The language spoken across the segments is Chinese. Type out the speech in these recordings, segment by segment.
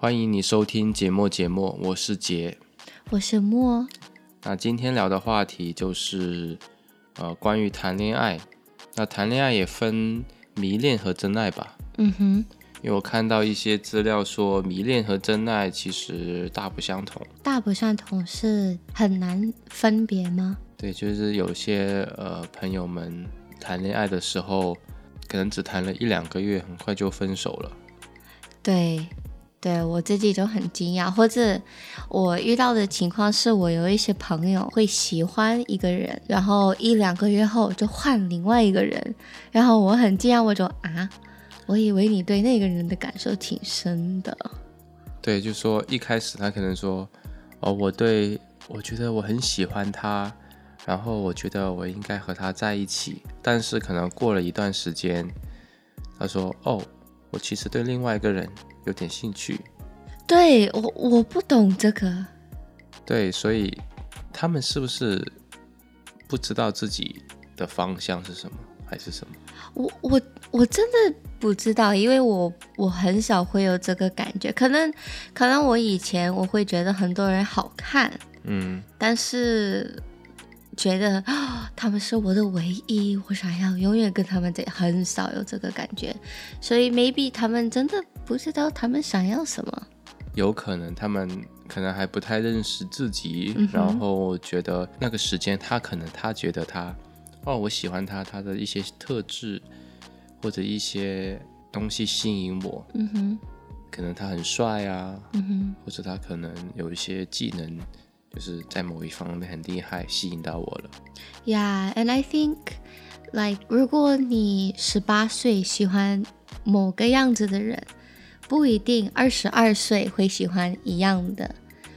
欢迎你收听节目节目，我是杰。我是莫。那今天聊的话题就是呃关于谈恋爱。那谈恋爱也分迷恋和真爱吧？嗯哼，因为我看到一些资料说，迷恋和真爱其实大不相同。大不相同是很难分别吗？对，就是有些呃朋友们谈恋爱的时候，可能只谈了一两个月，很快就分手了。对，对我自己就很惊讶，或者我遇到的情况是我有一些朋友会喜欢一个人，然后一两个月后就换另外一个人，然后我很惊讶，我就啊，我以为你对那个人的感受挺深的。对，就说一开始他可能说，哦，我对我觉得我很喜欢他，然后我觉得我应该和他在一起，但是可能过了一段时间，他说，哦，我其实对另外一个人有点兴趣。对我我不懂这个，对，所以他们是不是不知道自己的方向是什么，还是什么？我我我真的不知道，因为我我很少会有这个感觉，可能可能我以前我会觉得很多人好看，嗯，但是觉得啊 他们是我的唯一，我想要永远跟他们在，很少有这个感觉，所以 maybe 他们真的不知道他们想要什么。有可能他们可能还不太认识自己，然后觉得那个时间他可能他觉得他哦，我喜欢他，他的一些特质或者一些东西吸引我，嗯哼，可能他很帅啊，嗯哼，或者他可能有一些技能，就是在某一方面很厉害，吸引到我了。Yeah, and I think like 如果你十八岁喜欢某个样子的人，不一定二十二岁会喜欢一样的，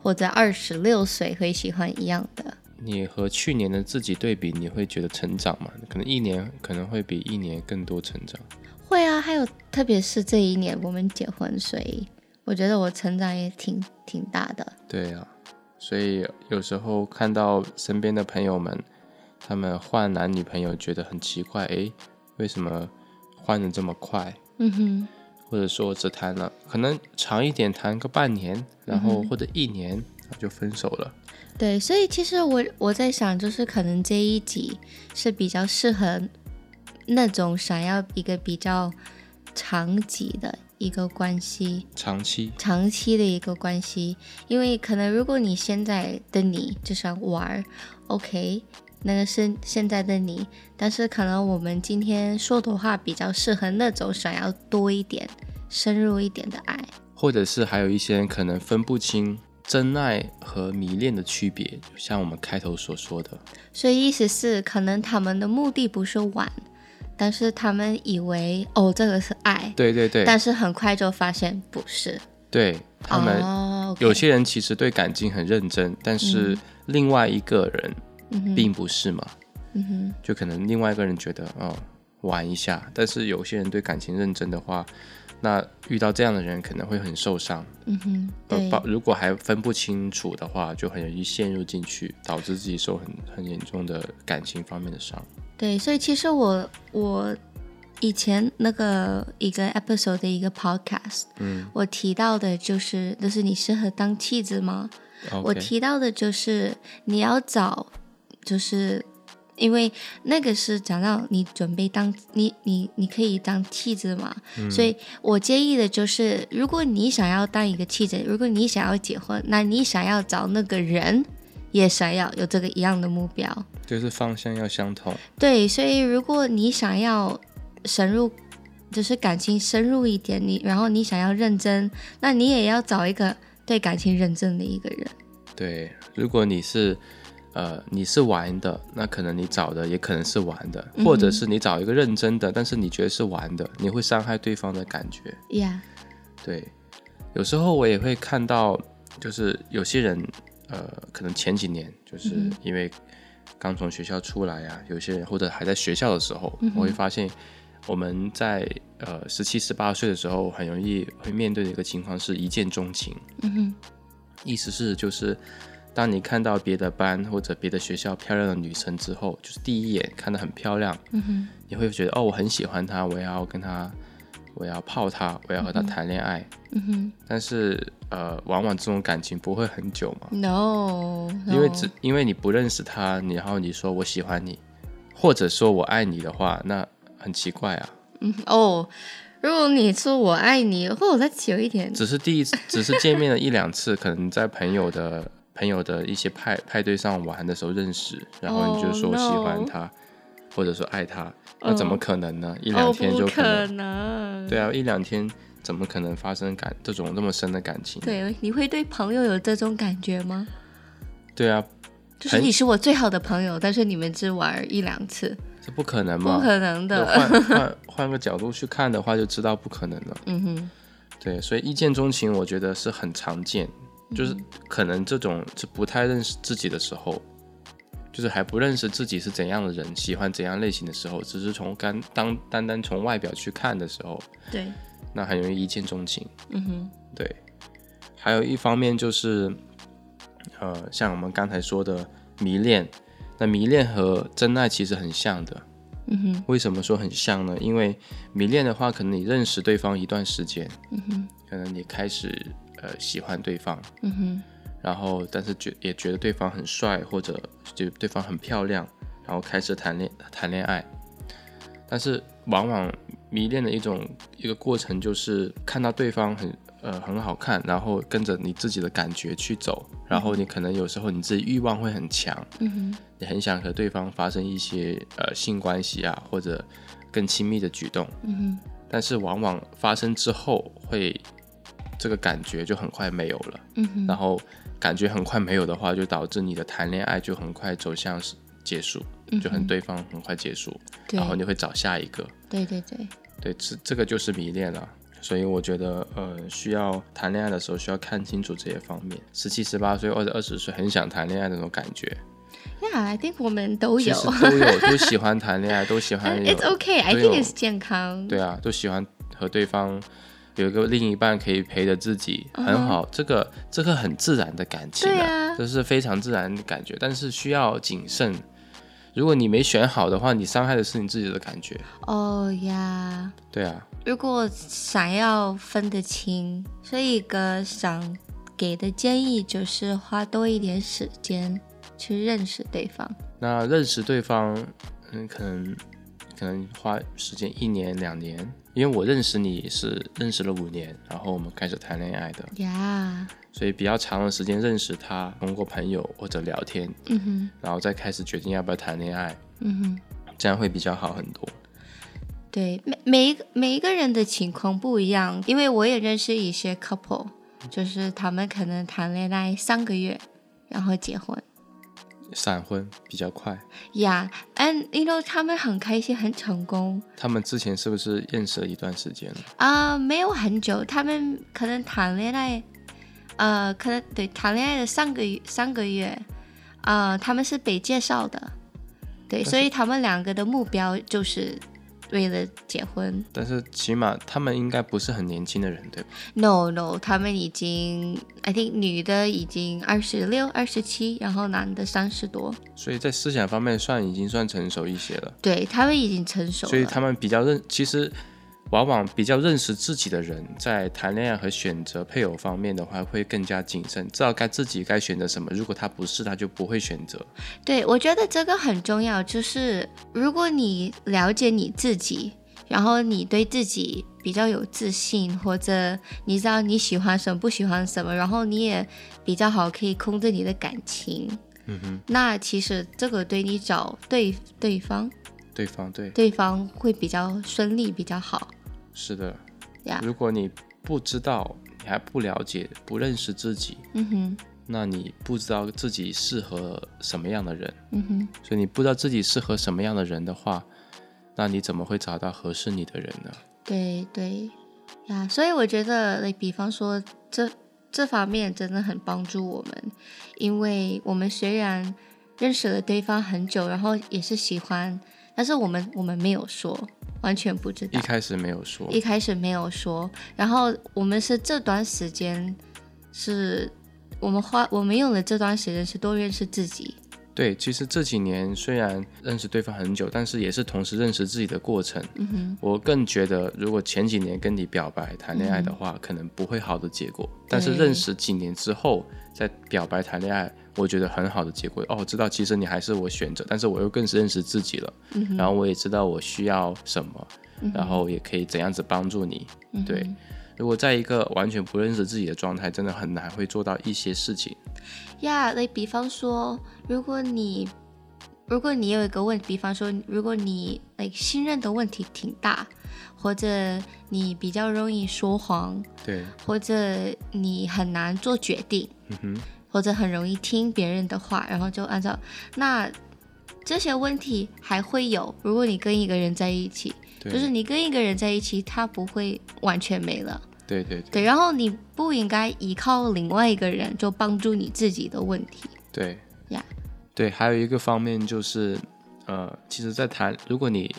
或者二十六岁会喜欢一样的。你和去年的自己对比，你会觉得成长吗？可能一年可能会比一年更多成长。会啊，还有特别是这一年我们结婚，所以我觉得我成长也挺挺大的。对呀、所以有时候看到身边的朋友们，他们换男女朋友，觉得很奇怪，诶，为什么换的这么快？嗯哼，或者说只谈了，可能长一点谈个半年，然后或者一年就分手了。对，所以其实我我在想，就是可能这一集是比较适合那种想要一个比较长期的一个关系，长期，长期的一个关系，因为可能如果你现在的你就想玩，OK，那个是现在的你，但是可能我们今天说的话比较适合那种想要多一点、深入一点的爱。或者是还有一些人可能分不清真爱和迷恋的区别，就像我们开头所说的，所以意思是，可能他们的目的不是玩，但是他们以为哦这个是爱，对对对，但是很快就发现不是。对他们、有些人其实对感情很认真，但是另外一个人并不是嘛。嗯哼就可能另外一个人觉得哦玩一下，但是有些人对感情认真的话，那遇到这样的人可能会很受伤。嗯哼，呃对，如果还分不清楚的话，就很容易陷入进去，导致自己受很很严重的感情方面的伤。对，所以其实我我以前那个一个 episode 的一个 podcast，嗯。我提到的就是，就是你适合当妻子吗？我提到的就是你要找，就是因为那个是讲到你准备当你你你可以当妻子嘛，所以我建议的就是，如果你想要当一个妻子，如果你想要结婚，那你想要找那个人也想要有这个一样的目标。就是方向要相同。对，所以如果你想要深入，就是感情深入一点，你然后你想要认真，那你也要找一个对感情认真的一个人。对，如果你是呃你是玩的，那可能你找的也可能是玩的，嗯或者是你找一个认真的，但是你觉得是玩的，你会伤害对方的感觉。Yeah，对，有时候我也会看到，就是有些人，呃，可能前几年就是因为刚从学校出来啊，有些人或者还在学校的时候，嗯我会发现我们在呃十七、十八岁的时候，很容易会面对的一个情况是一见钟情，嗯哼，意思是就是。当你看到别的班或者别的学校漂亮的女生之后，就是第一眼看得很漂亮，嗯哼，你会觉得哦，我很喜欢她，我也要跟她，我我要泡他，我要和他谈恋爱。嗯哼。但是呃，往往这种感情不会很久嘛，，no，, no 因为只因为你不认识他，你然后你说我喜欢你，或者说我爱你的话，那很奇怪啊。嗯哦，如果你说我爱你，或者再久一点，只是第一次，只是见面了一两次，可能在朋友的朋友的一些派派对上玩的时候认识，然后你就说 Oh, 喜欢他或者说爱他，那怎么可能呢？一哦，两天就可能，对啊，一两天怎么可能发生感这种那么深的感情？对，你会对朋友有这种感觉吗？对啊，就是你是我最好的朋友，但是你们只玩一两次，这不可能吗不？可能的。换换换个角度去看的话，就知道不可能了。嗯哼，对，所以一见钟情，我觉得是很常见，就是可能这种是不太认识自己的时候，就是还不认识自己是怎样的人，喜欢怎样类型的时候，只是从单当单单从外表去看的时候，对，那很容易一见钟情。嗯哼，对，还有一方面就是，呃，像我们刚才说的迷恋，那迷恋和真爱其实很像的。嗯哼，为什么说很像呢？因为迷恋的话，可能你认识对方一段时间，嗯哼，可能你开始呃喜欢对方，嗯哼，然后但是觉也觉得对方很帅，或者觉得对方很漂亮，然后开始谈恋谈恋爱。但是往往迷恋的一种一个过程就是看到对方很呃很好看，然后跟着你自己的感觉去走，然后你可能有时候你自己欲望会很强，嗯哼，你很想和对方发生一些呃性关系啊，或者更亲密的举动，嗯哼，但是往往发生之后会这个感觉就很快没有了。嗯哼，然后感觉很快没有的话，就导致你的谈恋爱就很快走向是结束，就很对方很快结束，然后你会找下一个，对对对，对，这这个就是迷恋了。所以我觉得，呃，需要谈恋爱的时候需要看清楚这些方面。十七、十八岁或者二十岁很想谈恋爱的那种感觉。Yeah, I think 我们都有都有，都喜欢谈恋爱，都喜欢，It's okay，I think 有 it's 健康，对啊，都喜欢和对方有一个另一半可以陪着自己，嗯很好。这个这个很自然的感情对啊这是非常自然的感觉，但是需要谨慎。如果你没选好的话，你伤害的是你自己的感觉。哦呀。对啊，如果想要分得清，所以一个想给的建议就是花多一点时间去认识对方。那认识对方，嗯，可能可能花时间一年两年，因为我认识你是认识了五年，然后我们开始谈恋爱的，呀、所以比较长的时间认识他，通过朋友或者聊天，嗯哼，然后再开始决定要不要谈恋爱，嗯哼，这样会比较好很多。对，每每一个每一个人的情况不一样，因为我也认识一些 couple，就是他们可能谈恋爱三个月，然后结婚。闪婚比较快。Yeah，and you know 他们很开心，很成功他们之前是不是认识了一段时间了？啊、没有很久，他们可能谈恋爱，呃，可能对谈恋爱的上个月三个月，啊，他们是被介绍的，对，所以他们两个的目标就是为了结婚。但是起码他们应该不是很年轻的人，对吧？No No，他们已经，I think 女的已经二十六、二十七，然后男的三十多，所以在思想方面算已经算成熟一些了。对他们已经成熟了。所以他们比较认，其实往往比较认识自己的人，在谈恋爱和选择配偶方面的话，会更加谨慎，知道该自己该选择什么。如果他不是，他就不会选择。对，我觉得这个很重要，就是如果你了解你自己，然后你对自己比较有自信，或者你知道你喜欢什么、不喜欢什么，然后你也比较好可以控制你的感情，嗯哼，那其实这个对你找对对方，对方对，对方会比较顺利，比较好是的。呀。如果你不知道，你还不了解、不认识自己，嗯哼，那你不知道自己适合什么样的人。嗯哼，所以你不知道自己适合什么样的人的话，那你怎么会找到合适你的人呢？对对呀，所以我觉得比方说这这方面真的很帮助我们，因为我们虽然认识了对方很久，然后也是喜欢，但是我们我们没有说，完全不知道，一开始没有说，一开始没有说，然后我们是这段时间是我们花我们用了这段时间是多认识自己，对，其实这几年虽然认识对方很久，但是也是同时认识自己的过程。嗯哼，我更觉得，如果前几年跟你表白谈恋爱的话，可能不会好的结果。但是认识几年之后再表白谈恋爱，我觉得很好的结果。哦，知道其实你还是我选择，但是我又更是认识自己了。嗯，然后我也知道我需要什么，然后也可以怎样子帮助你。嗯对，如果在一个完全不认识自己的状态，真的很难会做到一些事情。呀，那比方说，如果你如果你有一个问，比方说，如果你 like 信任的问题挺大，或者你比较容易说谎，对，或者你很难做决定，嗯哼，或者很容易听别人的话，然后就按照那这些问题还会有。如果你跟一个人在一起，就是你跟一个人在一起，他不会完全没了。对对对对，然后你不应该依靠另外一个人就帮助你自己的问题。对呀对，还有一个方面就是，呃，其实，在谈如果你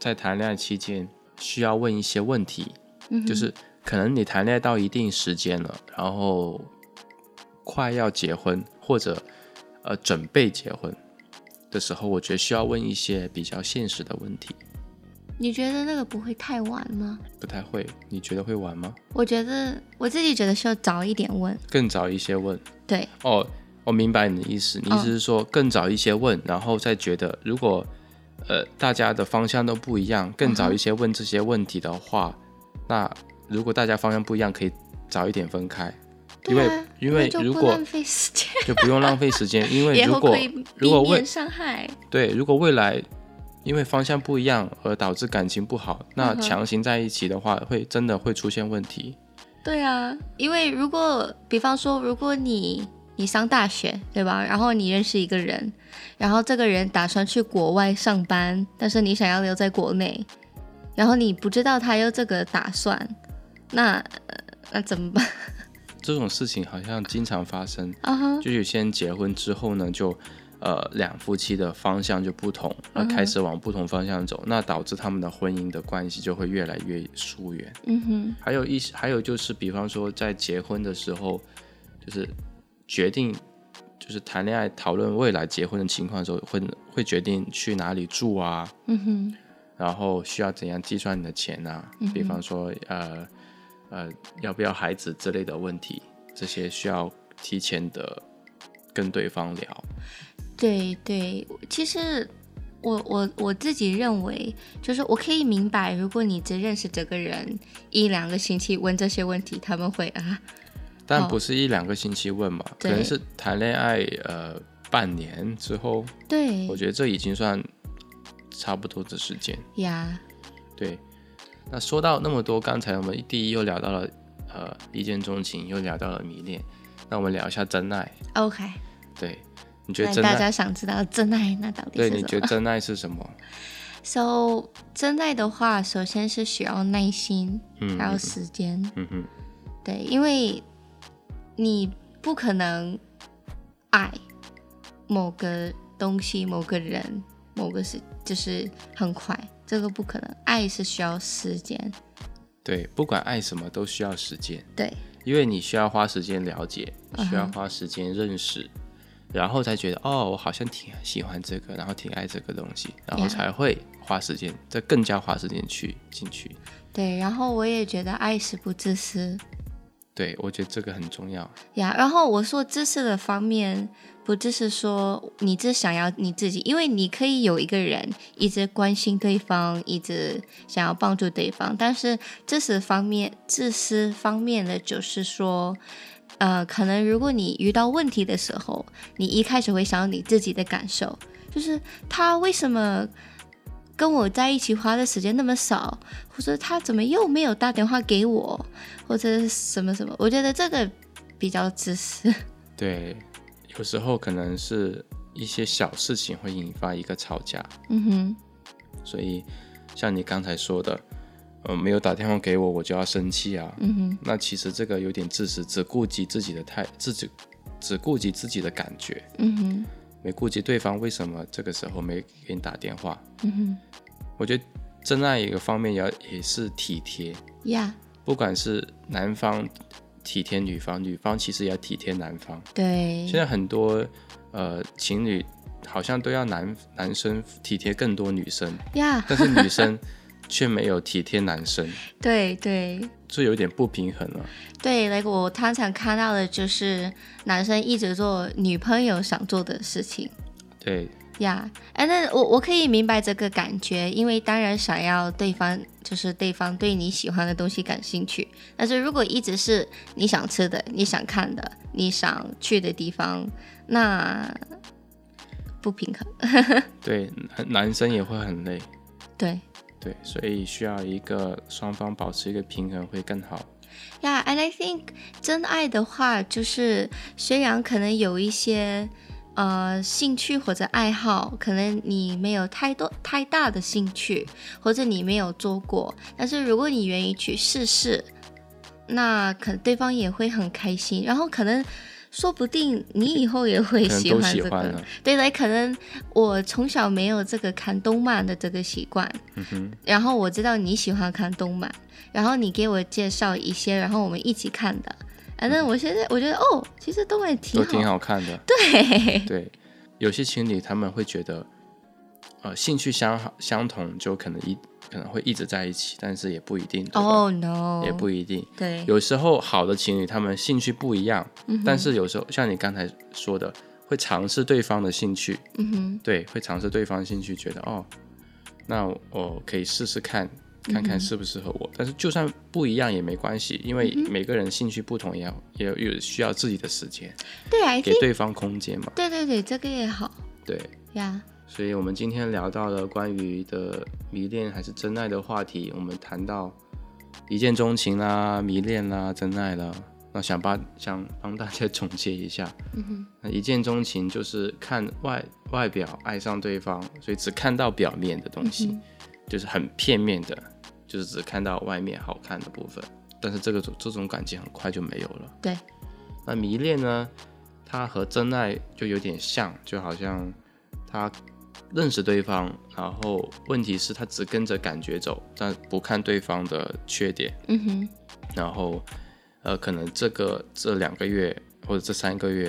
在谈恋爱期间需要问一些问题，嗯，就是可能你谈恋爱到一定时间了，然后快要结婚或者呃准备结婚的时候，我觉得需要问一些比较现实的问题。你觉得那个不会太晚吗？不太会，你觉得会晚吗？我觉得我自己觉得需要早一点问。更早一些问对，哦，我明白你的意思，你意思是说更早一些问，然后再觉得如果呃大家的方向都不一样，更早一些问这些问题的话，那如果大家方向不一样，可以早一点分开，因为、因为如果 就不用浪费时间，因为以如果后可以如果未避免伤害。对如果未来因为方向不一样而导致感情不好，那强行在一起的话，会真的会出现问题。对啊，因为如果比方说，如果你你上大学对吧，然后你认识一个人，然后这个人打算去国外上班，但是你想要留在国内，然后你不知道他有这个打算，那、呃那怎么办？这种事情好像经常发生，就有些人结婚之后呢，就呃两夫妻的方向就不同，而开始往不同方向走，那导致他们的婚姻的关系就会越来越疏远。嗯哼，还有一还有就是，比方说在结婚的时候，就是决定就是谈恋爱讨论未来结婚的情况的时候，会会决定去哪里住啊，嗯哼，然后需要怎样计算你的钱啊，嗯比方说呃呃要不要孩子之类的问题，这些需要提前的跟对方聊。对对，其实我我我自己认为，就是我可以明白，如果你只认识这个人一两个星期问这些问题，他们会啊，但哦不是一两个星期问嘛，可能是谈恋爱呃半年之后，对我觉得这已经算差不多的时间。呀，对，那说到那么多，刚才我们第一又聊到了呃一见钟情，又聊到了迷恋，那我们聊一下真爱。OK，对，你觉得大真爱？家想知道真爱那到底对，是什么对你觉得真爱是什么？？So 真爱的话，首先是需要耐心，嗯，还有时间。嗯哼，对，因为你不可能爱某个东西、某个人、某个是，就是很快，这个不可能。爱是需要时间。对，不管爱什么都需要时间，对，因为你需要花时间了解，需要花时间认识，然后才觉得哦，我好像挺喜欢这个，然后挺爱这个东西，然后才会花时间，再更加花时间去进去。对，然后我也觉得爱是不自私对，我觉得这个很重要。呀。然后我说自私的方面，不只是说你只想要你自己，因为你可以有一个人一直关心对方，一直想要帮助对方，但是自私方面，自私方面的就是说。呃，可能如果你遇到问题的时候，你一开始会想你自己的感受，就是他为什么跟我在一起花的时间那么少，或者他怎么又没有打电话给我，或者什么什么，我觉得这个比较自私。对，有时候可能是一些小事情会引发一个吵架，嗯哼，所以像你刚才说的，呃，没有打电话给我，我就要生气啊。嗯哼，那其实这个有点自私，只顾及自己的态，自己只顾及自己的感觉，嗯哼，没顾及对方为什么这个时候没给你打电话。嗯哼，我觉得真爱一个方面也要也是体贴，呀、不管是男方体贴女方，女方其实也要体贴男方。对现，在很多呃，情侣好像都要男男生体贴更多女生，呀、但是女生却没有体贴男生，对对这有点不平衡了。对，那个我常常看到的就是男生一直做女朋友想做的事情。对，呀，哎，那我我可以明白这个感觉，因为当然想要对方就是对方对你喜欢的东西感兴趣，但是如果一直是你想吃的、你想看的、你想去的地方，那不平衡。对，男男生也会很累，对对，所以需要一个双方保持一个平衡会更好。呀、a n d I think 真爱的话，就是虽然可能有一些呃兴趣或者爱好，可能你没有太多太大的兴趣，或者你没有做过，但是如果你愿意去试试，那可对方也会很开心，然后可能。说不定你以后也会喜欢这个 对的可能我从小没有这个看动漫的这个习惯，然后我知道你喜欢看动漫，然后你给我介绍一些，然后我们一起看的。反正我现在我觉得哦，其实动漫挺，都挺好看的。对对，有些情侣他们会觉得，呃，兴趣相好相同就可能一可能会一直在一起，但是也不一定，哦、no，也不一定。对，有时候好的情侣他们兴趣不一样，嗯但是有时候像你刚才说的，会尝试对方的兴趣，嗯哼，对，会尝试对方的兴趣，觉得哦，那我可以试试看，看嗯看适不适合我。但是就算不一样也没关系，因为嗯每个人兴趣不同也要，也有有需要自己的时间，对啊给对方空间嘛。对对对，这个也好对，呀。所以我们今天聊到了关于的迷恋还是真爱的话题，我们谈到一见钟情啦、迷恋啦、真爱啦。那想把想帮大家 总结一下，嗯哼，那一见钟情就是看外外表爱上对方，所以只看到表面的东西，嗯就是很片面的，就是只看到外面好看的部分。但是这个这种感情很快就没有了。对，那迷恋呢，它和真爱就有点像，就好像他认识对方，然后问题是他只跟着感觉走，但不看对方的缺点，嗯哼，然后呃，可能这个这两个月或者这三个月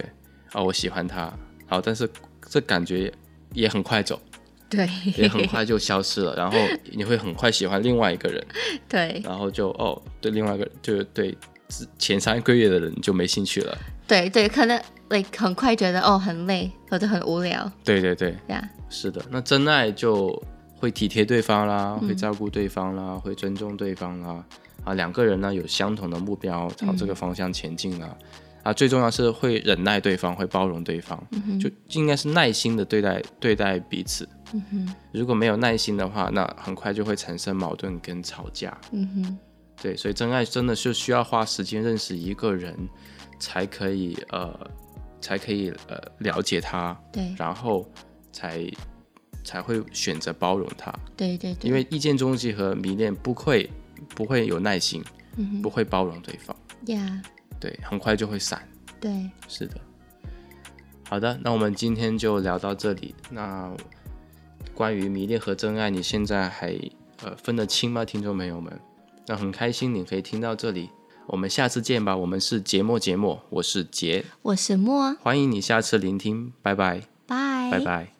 啊、我喜欢他，好，但是这感觉也很快走，对，也很快就消失了，然后你会很快喜欢另外一个人，对然后就哦，对另外一个就对前三个月的人就没兴趣了，对对，可能 like 很快觉得哦很累或者很无聊对对对。呀。是的，那真爱就会体贴对方啦，嗯会照顾对方啦，会尊重对方啦。啊，两个人呢有相同的目标，朝这个方向前进啦。啊，最重要是会忍耐对方，会包容对方，就应该是耐心的对待对待彼此。嗯哼，如果没有耐心的话，那很快就会产生矛盾跟吵架。嗯哼，对，所以真爱真的是需要花时间认识一个人，才可以呃，才可以呃了解他，对。然后才才会选择包容他，对对对，因为一见钟情和迷恋不会不会有耐心，不会包容对方，呀，对，很快就会散。对，是的，好的，那我们今天就聊到这里。那关于迷恋和真爱，你现在还呃分得清吗，听众朋友们？那很开心你可以听到这里，我们下次见吧。我们是节目节目，我是杰，我是莫，欢迎你下次聆听，拜拜，拜拜拜。